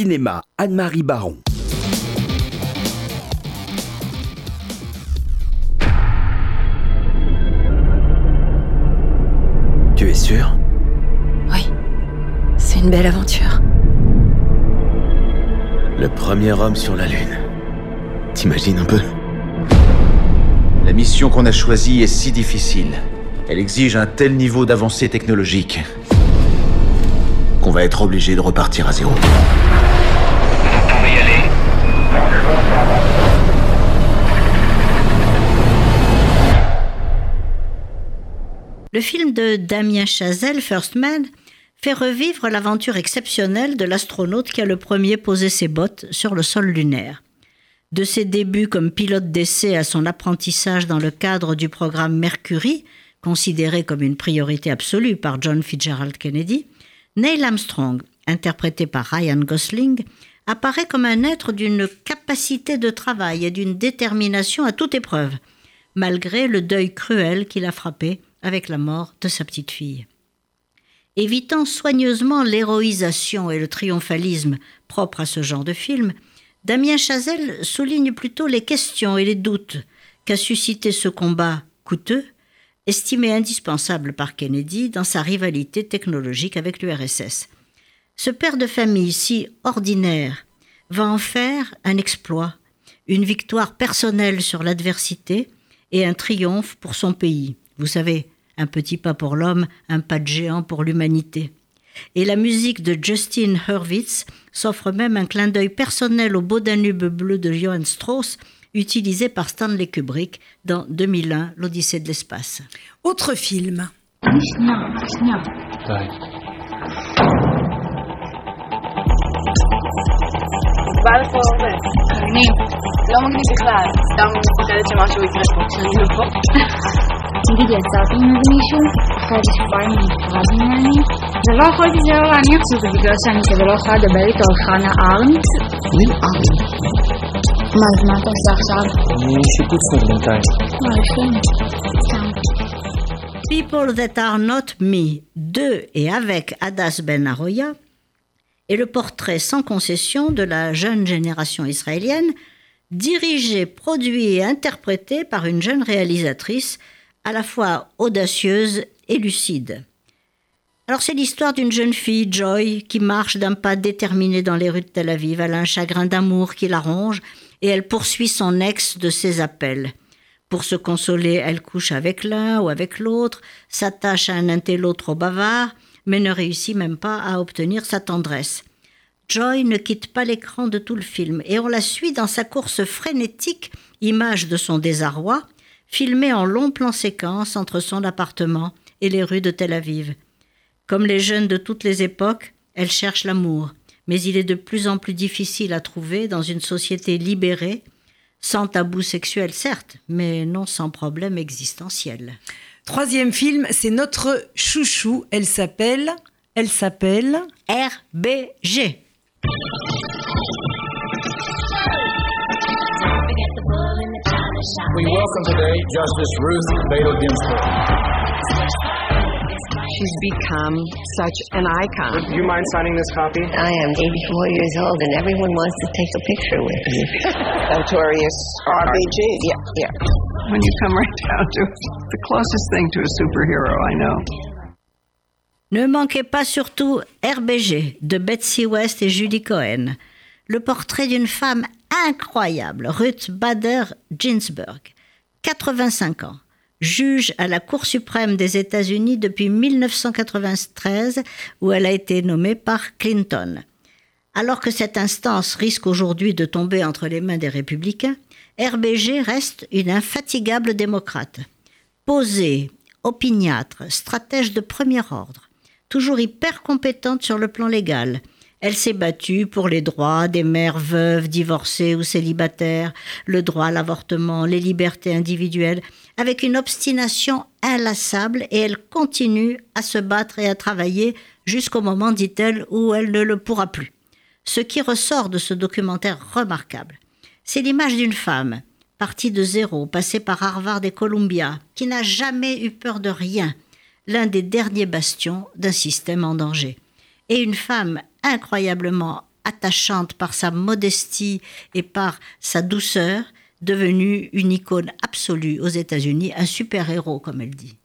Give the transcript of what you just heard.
Cinéma, Anne-Marie Baron. Tu es sûr? Oui, c'est une belle aventure. Le premier homme sur la Lune. T'imagines un peu? La mission qu'on a choisie est si difficile. Elle exige un tel niveau d'avancée technologique qu'on va être obligé de repartir à zéro. Vous pouvez y aller. Le film de Damien Chazelle, First Man, fait revivre l'aventure exceptionnelle de l'astronaute qui a le premier posé ses bottes sur le sol lunaire. De ses débuts comme pilote d'essai à son apprentissage dans le cadre du programme Mercury, considéré comme une priorité absolue par John Fitzgerald Kennedy, Neil Armstrong, interprété par Ryan Gosling, apparaît comme un être d'une capacité de travail et d'une détermination à toute épreuve, malgré le deuil cruel qu'il a frappé avec la mort de sa petite fille. Évitant soigneusement l'héroïsation et le triomphalisme propres à ce genre de film, Damien Chazelle souligne plutôt les questions et les doutes qu'a suscité ce combat coûteux, estimé indispensable par Kennedy dans sa rivalité technologique avec l'URSS. Ce père de famille si ordinaire va en faire un exploit, une victoire personnelle sur l'adversité et un triomphe pour son pays. Vous savez, un petit pas pour l'homme, un pas de géant pour l'humanité. Et la musique de Justin Hurwitz s'offre même un clin d'œil personnel au beau Danube bleu de Johann Strauss, utilisé par Stanley Kubrick dans 2001, l'Odyssée de l'espace. Autre film. People That Are Not Me. De et avec Adas Ben Aroya est le portrait sans concession de la jeune génération israélienne, dirigé, produit et interprété par une jeune réalisatrice à la fois audacieuse et lucide. Alors c'est l'histoire d'une jeune fille, Joy, qui marche d'un pas déterminé dans les rues de Tel Aviv. Elle a un chagrin d'amour qui la ronge et elle poursuit son ex de ses appels. Pour se consoler, elle couche avec l'un ou avec l'autre, s'attache à un intello trop bavard, mais ne réussit même pas à obtenir sa tendresse. Joy ne quitte pas l'écran de tout le film et on la suit dans sa course frénétique, image de son désarroi, filmée en long plan séquence entre son appartement et les rues de Tel Aviv. Comme les jeunes de toutes les époques, elle cherche l'amour, mais il est de plus en plus difficile à trouver dans une société libérée, sans tabou sexuel certes, mais non sans problème existentiel. Troisième film, c'est notre chouchou. Elle s'appelle. Elle s'appelle. RBG. We welcome today Justice Ruth Bader Ginsburg. She's become such an icon. Do you mind signing this copy? I am 84 years old, and everyone wants to take a picture with me. Notorious RBG. Yeah, yeah. When you come right down to it, the closest thing to a superhero I know. Ne manquez pas surtout RBG de Betsy West et Judy Cohen, le portrait d'une femme incroyable, Ruth Bader Ginsburg, 85 ans, juge à la Cour suprême des États-Unis depuis 1993 où elle a été nommée par Clinton. Alors que cette instance risque aujourd'hui de tomber entre les mains des républicains, RBG reste une infatigable démocrate. Posée, opiniâtre, stratège de premier ordre, toujours hyper compétente sur le plan légal. Elle s'est battue pour les droits des mères veuves, divorcées ou célibataires, le droit à l'avortement, les libertés individuelles, avec une obstination inlassable et elle continue à se battre et à travailler jusqu'au moment, dit-elle, où elle ne le pourra plus. Ce qui ressort de ce documentaire remarquable, c'est l'image d'une femme, partie de zéro, passée par Harvard et Columbia, qui n'a jamais eu peur de rien, l'un des derniers bastions d'un système en danger. Et une femme incroyablement attachante par sa modestie et par sa douceur, devenue une icône absolue aux États-Unis, un super-héros, comme elle dit.